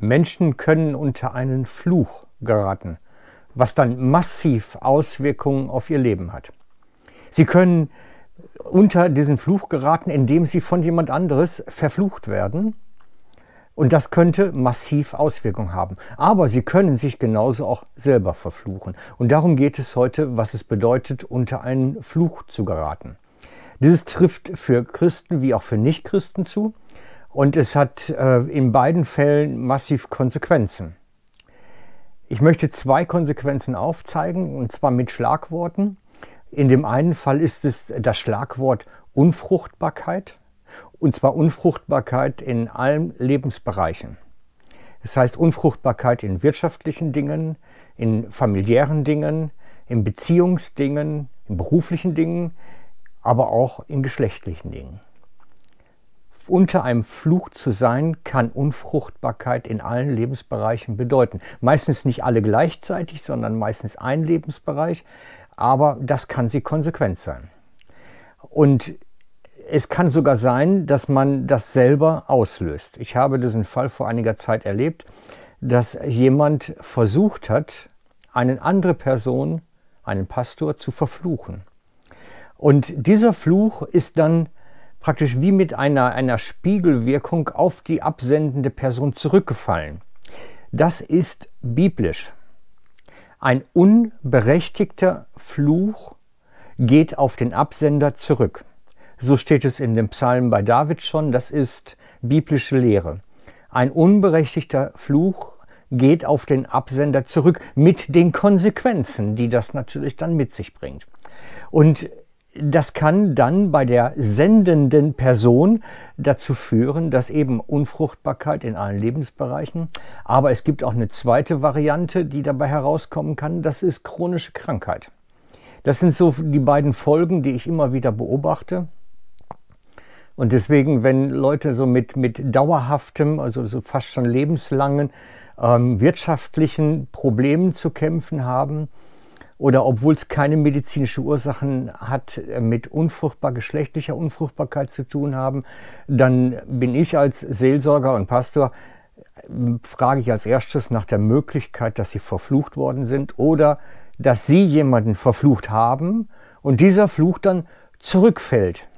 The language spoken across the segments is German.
Menschen können unter einen Fluch geraten, was dann massiv Auswirkungen auf ihr Leben hat. Sie können unter diesen Fluch geraten, indem sie von jemand anderes verflucht werden. Und das könnte massiv Auswirkungen haben. Aber sie können sich genauso auch selber verfluchen. Und darum geht es heute, was es bedeutet, unter einen Fluch zu geraten. Dieses trifft für Christen wie auch für Nichtchristen zu. Und es hat äh, in beiden Fällen massiv Konsequenzen. Ich möchte zwei Konsequenzen aufzeigen, und zwar mit Schlagworten. In dem einen Fall ist es das Schlagwort Unfruchtbarkeit, und zwar Unfruchtbarkeit in allen Lebensbereichen. Das heißt Unfruchtbarkeit in wirtschaftlichen Dingen, in familiären Dingen, in Beziehungsdingen, in beruflichen Dingen, aber auch in geschlechtlichen Dingen unter einem Fluch zu sein, kann Unfruchtbarkeit in allen Lebensbereichen bedeuten. Meistens nicht alle gleichzeitig, sondern meistens ein Lebensbereich, aber das kann sie konsequent sein. Und es kann sogar sein, dass man das selber auslöst. Ich habe diesen Fall vor einiger Zeit erlebt, dass jemand versucht hat, eine andere Person, einen Pastor, zu verfluchen. Und dieser Fluch ist dann praktisch wie mit einer, einer Spiegelwirkung auf die absendende Person zurückgefallen. Das ist biblisch. Ein unberechtigter Fluch geht auf den Absender zurück. So steht es in dem Psalm bei David schon, das ist biblische Lehre. Ein unberechtigter Fluch geht auf den Absender zurück mit den Konsequenzen, die das natürlich dann mit sich bringt. Und das kann dann bei der sendenden Person dazu führen, dass eben Unfruchtbarkeit in allen Lebensbereichen, aber es gibt auch eine zweite Variante, die dabei herauskommen kann, das ist chronische Krankheit. Das sind so die beiden Folgen, die ich immer wieder beobachte. Und deswegen, wenn Leute so mit, mit dauerhaftem, also so fast schon lebenslangen ähm, wirtschaftlichen Problemen zu kämpfen haben, oder obwohl es keine medizinische Ursachen hat, äh, mit unfruchtbar geschlechtlicher Unfruchtbarkeit zu tun haben, dann bin ich als Seelsorger und Pastor äh, frage ich als erstes nach der Möglichkeit, dass sie verflucht worden sind oder dass sie jemanden verflucht haben und dieser Fluch dann zurückfällt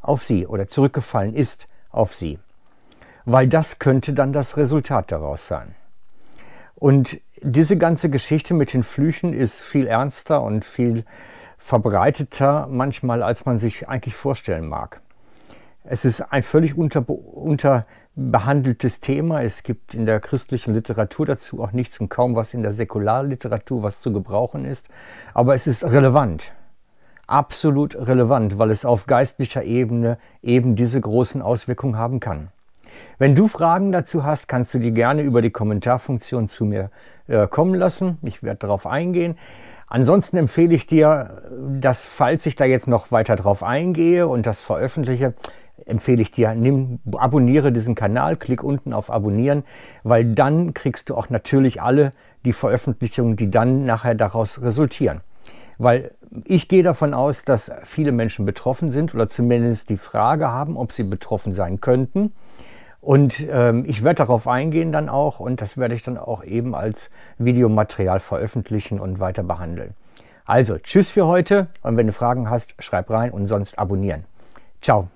auf sie oder zurückgefallen ist auf sie. Weil das könnte dann das Resultat daraus sein. Und diese ganze Geschichte mit den Flüchen ist viel ernster und viel verbreiteter manchmal, als man sich eigentlich vorstellen mag. Es ist ein völlig unter, unterbehandeltes Thema. Es gibt in der christlichen Literatur dazu auch nichts und kaum was in der Säkularliteratur, was zu gebrauchen ist. Aber es ist relevant. Absolut relevant, weil es auf geistlicher Ebene eben diese großen Auswirkungen haben kann. Wenn du Fragen dazu hast, kannst du die gerne über die Kommentarfunktion zu mir äh, kommen lassen. Ich werde darauf eingehen. Ansonsten empfehle ich dir, dass falls ich da jetzt noch weiter drauf eingehe und das veröffentliche, empfehle ich dir, nimm, abonniere diesen Kanal, klick unten auf Abonnieren, weil dann kriegst du auch natürlich alle die Veröffentlichungen, die dann nachher daraus resultieren. Weil ich gehe davon aus, dass viele Menschen betroffen sind oder zumindest die Frage haben, ob sie betroffen sein könnten. Und ähm, ich werde darauf eingehen dann auch und das werde ich dann auch eben als Videomaterial veröffentlichen und weiter behandeln. Also, tschüss für heute und wenn du Fragen hast, schreib rein und sonst abonnieren. Ciao.